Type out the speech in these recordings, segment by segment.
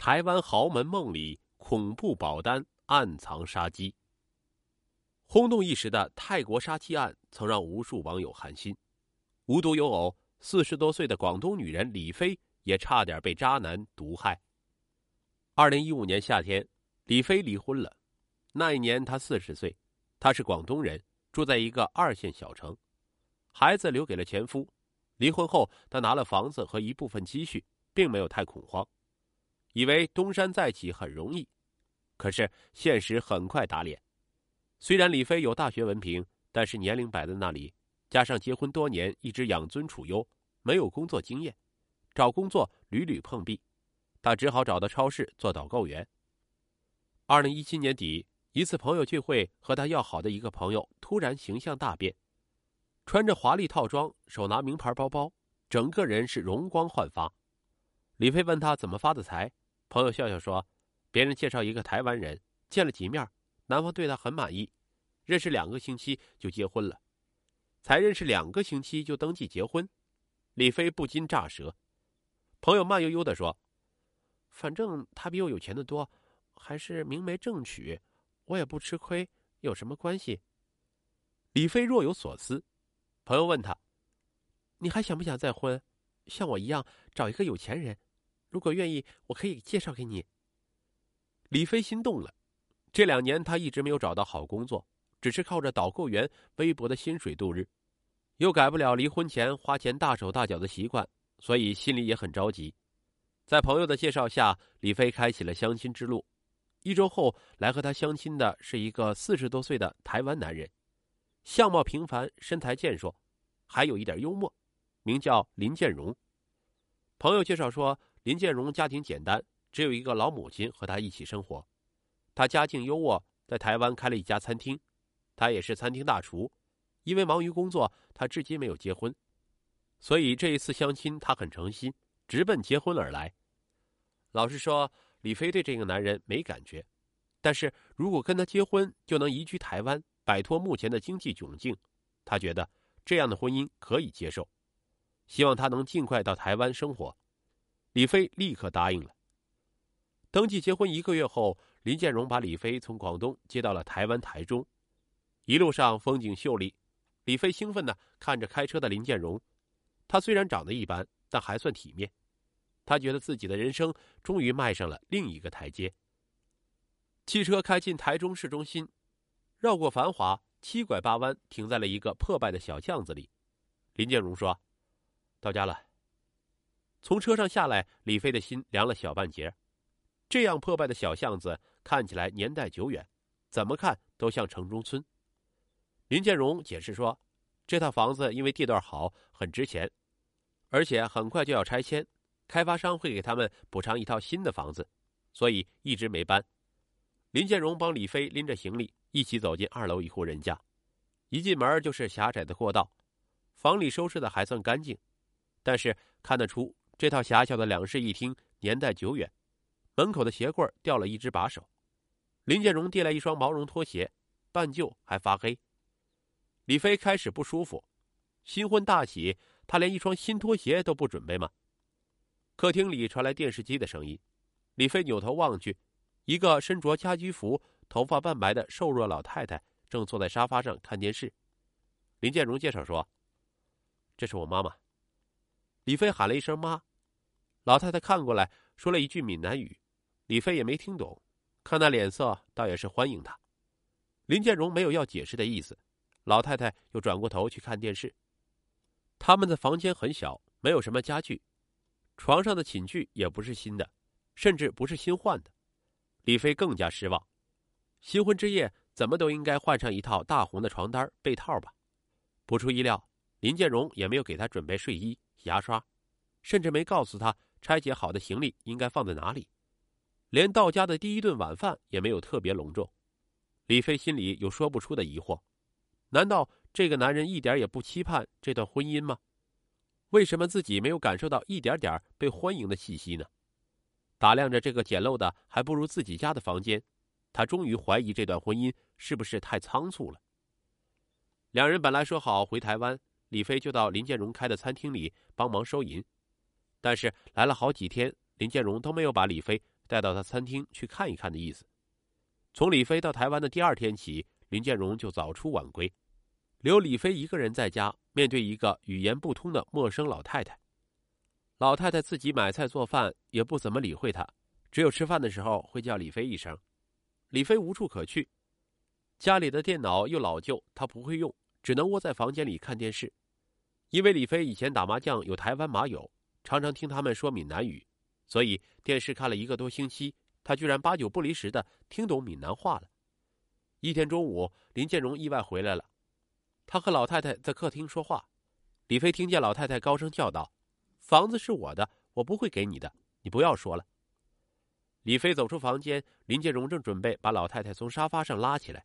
台湾豪门梦里恐怖保单暗藏杀机。轰动一时的泰国杀妻案曾让无数网友寒心。无独有偶，四十多岁的广东女人李飞也差点被渣男毒害。二零一五年夏天，李飞离婚了。那一年她四十岁，她是广东人，住在一个二线小城，孩子留给了前夫。离婚后，她拿了房子和一部分积蓄，并没有太恐慌。以为东山再起很容易，可是现实很快打脸。虽然李飞有大学文凭，但是年龄摆在那里，加上结婚多年一直养尊处优，没有工作经验，找工作屡屡碰壁，他只好找到超市做导购员。二零一七年底，一次朋友聚会，和他要好的一个朋友突然形象大变，穿着华丽套装，手拿名牌包包，整个人是容光焕发。李飞问他怎么发的财。朋友笑笑说：“别人介绍一个台湾人，见了几面，男方对他很满意，认识两个星期就结婚了。才认识两个星期就登记结婚，李飞不禁炸舌。朋友慢悠悠的说：‘反正他比我有钱的多，还是明媒正娶，我也不吃亏，有什么关系？’李飞若有所思。朋友问他：‘你还想不想再婚？像我一样找一个有钱人？’”如果愿意，我可以介绍给你。李飞心动了。这两年他一直没有找到好工作，只是靠着导购员微薄的薪水度日，又改不了离婚前花钱大手大脚的习惯，所以心里也很着急。在朋友的介绍下，李飞开启了相亲之路。一周后来和他相亲的是一个四十多岁的台湾男人，相貌平凡，身材健硕，还有一点幽默，名叫林建荣。朋友介绍说。林建荣家庭简单，只有一个老母亲和他一起生活。他家境优渥，在台湾开了一家餐厅，他也是餐厅大厨。因为忙于工作，他至今没有结婚，所以这一次相亲他很诚心，直奔结婚而来。老实说，李飞对这个男人没感觉，但是如果跟他结婚，就能移居台湾，摆脱目前的经济窘境，他觉得这样的婚姻可以接受，希望他能尽快到台湾生活。李飞立刻答应了。登记结婚一个月后，林建荣把李飞从广东接到了台湾台中。一路上风景秀丽，李飞兴奋的看着开车的林建荣。他虽然长得一般，但还算体面。他觉得自己的人生终于迈上了另一个台阶。汽车开进台中市中心，绕过繁华，七拐八弯，停在了一个破败的小巷子里。林建荣说：“到家了。”从车上下来，李飞的心凉了小半截。这样破败的小巷子看起来年代久远，怎么看都像城中村。林建荣解释说：“这套房子因为地段好，很值钱，而且很快就要拆迁，开发商会给他们补偿一套新的房子，所以一直没搬。”林建荣帮李飞拎着行李，一起走进二楼一户人家。一进门就是狭窄的过道，房里收拾的还算干净，但是看得出。这套狭小的两室一厅年代久远，门口的鞋柜掉了一只把手。林建荣递来一双毛绒拖鞋，半旧还发黑。李飞开始不舒服，新婚大喜，他连一双新拖鞋都不准备吗？客厅里传来电视机的声音，李飞扭头望去，一个身着家居服、头发半白的瘦弱老太太正坐在沙发上看电视。林建荣介绍说：“这是我妈妈。”李飞喊了一声“妈”。老太太看过来，说了一句闽南语，李飞也没听懂，看那脸色，倒也是欢迎他。林建荣没有要解释的意思，老太太又转过头去看电视。他们的房间很小，没有什么家具，床上的寝具也不是新的，甚至不是新换的。李飞更加失望，新婚之夜怎么都应该换上一套大红的床单被套吧？不出意料，林建荣也没有给他准备睡衣、牙刷，甚至没告诉他。拆解好的行李应该放在哪里？连到家的第一顿晚饭也没有特别隆重。李飞心里有说不出的疑惑：难道这个男人一点也不期盼这段婚姻吗？为什么自己没有感受到一点点被欢迎的气息呢？打量着这个简陋的还不如自己家的房间，他终于怀疑这段婚姻是不是太仓促了。两人本来说好回台湾，李飞就到林建荣开的餐厅里帮忙收银。但是来了好几天，林建荣都没有把李飞带到他餐厅去看一看的意思。从李飞到台湾的第二天起，林建荣就早出晚归，留李飞一个人在家，面对一个语言不通的陌生老太太。老太太自己买菜做饭，也不怎么理会他，只有吃饭的时候会叫李飞一声。李飞无处可去，家里的电脑又老旧，他不会用，只能窝在房间里看电视。因为李飞以前打麻将有台湾麻友，常常听他们说闽南语，所以电视看了一个多星期，他居然八九不离十的听懂闽南话了。一天中午，林建荣意外回来了，他和老太太在客厅说话，李飞听见老太太高声叫道。房子是我的，我不会给你的，你不要说了。李飞走出房间，林建荣正准备把老太太从沙发上拉起来，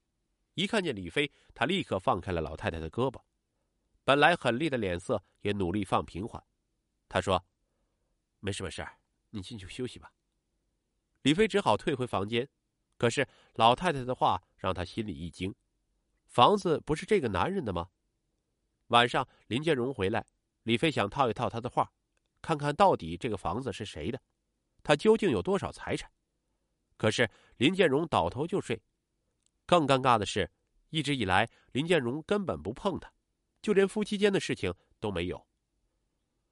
一看见李飞，他立刻放开了老太太的胳膊，本来很厉的脸色也努力放平缓。他说：“没事没事，你进去休息吧。”李飞只好退回房间，可是老太太的话让他心里一惊：房子不是这个男人的吗？晚上林建荣回来，李飞想套一套他的话。看看到底这个房子是谁的，他究竟有多少财产？可是林建荣倒头就睡。更尴尬的是，一直以来林建荣根本不碰他，就连夫妻间的事情都没有。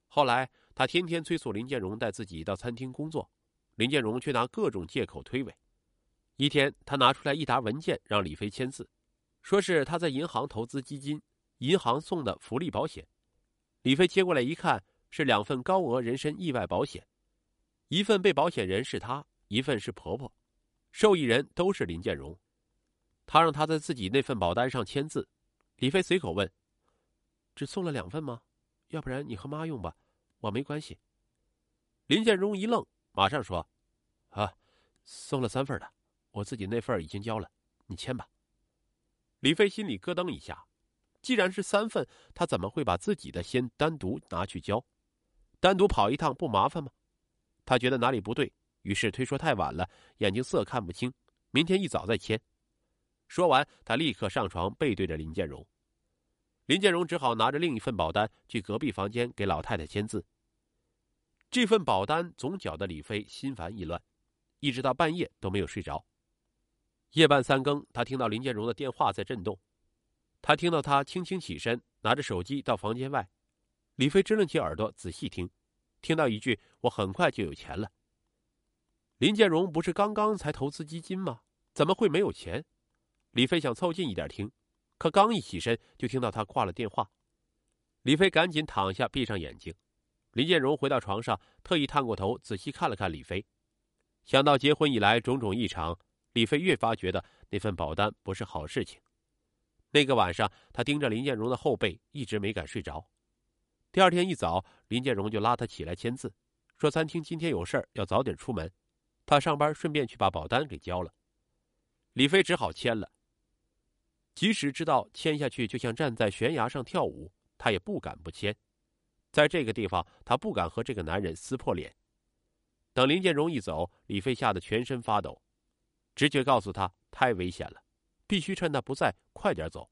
后来他天天催促林建荣带自己到餐厅工作，林建荣却拿各种借口推诿。一天，他拿出来一沓文件让李飞签字，说是他在银行投资基金，银行送的福利保险。李飞接过来一看。是两份高额人身意外保险，一份被保险人是他，一份是婆婆，受益人都是林建荣。他让他在自己那份保单上签字。李飞随口问：“只送了两份吗？要不然你和妈用吧，我没关系。”林建荣一愣，马上说：“啊，送了三份的，我自己那份已经交了，你签吧。”李飞心里咯噔一下，既然是三份，他怎么会把自己的先单独拿去交？单独跑一趟不麻烦吗？他觉得哪里不对，于是推说太晚了，眼睛色看不清，明天一早再签。说完，他立刻上床，背对着林建荣。林建荣只好拿着另一份保单去隔壁房间给老太太签字。这份保单总搅得李飞心烦意乱，一直到半夜都没有睡着。夜半三更，他听到林建荣的电话在震动，他听到他轻轻起身，拿着手机到房间外。李飞支棱起耳朵仔细听，听到一句：“我很快就有钱了。”林建荣不是刚刚才投资基金吗？怎么会没有钱？李飞想凑近一点听，可刚一起身就听到他挂了电话。李飞赶紧躺下，闭上眼睛。林建荣回到床上，特意探过头仔细看了看李飞。想到结婚以来种种异常，李飞越发觉得那份保单不是好事情。那个晚上，他盯着林建荣的后背，一直没敢睡着。第二天一早，林建荣就拉他起来签字，说餐厅今天有事儿，要早点出门。他上班顺便去把保单给交了。李飞只好签了。即使知道签下去就像站在悬崖上跳舞，他也不敢不签。在这个地方，他不敢和这个男人撕破脸。等林建荣一走，李飞吓得全身发抖，直觉告诉他太危险了，必须趁他不在快点走。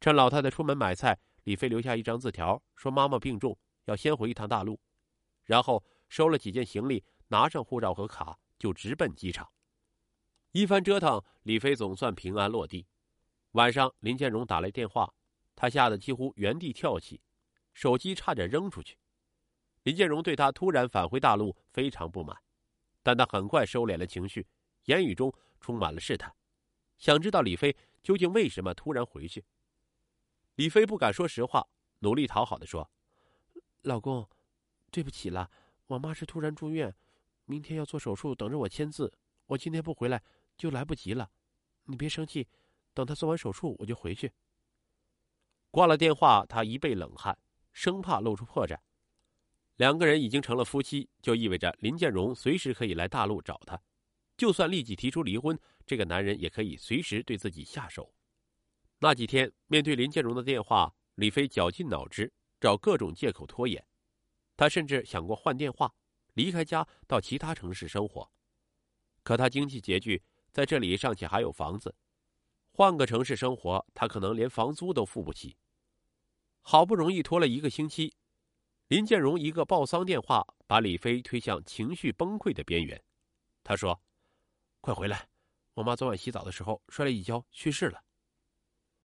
趁老太太出门买菜。李飞留下一张字条，说妈妈病重，要先回一趟大陆，然后收了几件行李，拿上护照和卡，就直奔机场。一番折腾，李飞总算平安落地。晚上，林建荣打来电话，他吓得几乎原地跳起，手机差点扔出去。林建荣对他突然返回大陆非常不满，但他很快收敛了情绪，言语中充满了试探，想知道李飞究竟为什么突然回去。李飞不敢说实话，努力讨好的说：“老公，对不起了，我妈是突然住院，明天要做手术，等着我签字。我今天不回来就来不及了，你别生气，等她做完手术我就回去。”挂了电话，他一背冷汗，生怕露出破绽。两个人已经成了夫妻，就意味着林建荣随时可以来大陆找他，就算立即提出离婚，这个男人也可以随时对自己下手。那几天，面对林建荣的电话，李飞绞尽脑汁找各种借口拖延。他甚至想过换电话，离开家到其他城市生活。可他经济拮据，在这里尚且还有房子，换个城市生活，他可能连房租都付不起。好不容易拖了一个星期，林建荣一个报丧电话，把李飞推向情绪崩溃的边缘。他说：“快回来，我妈昨晚洗澡的时候摔了一跤，去世了。”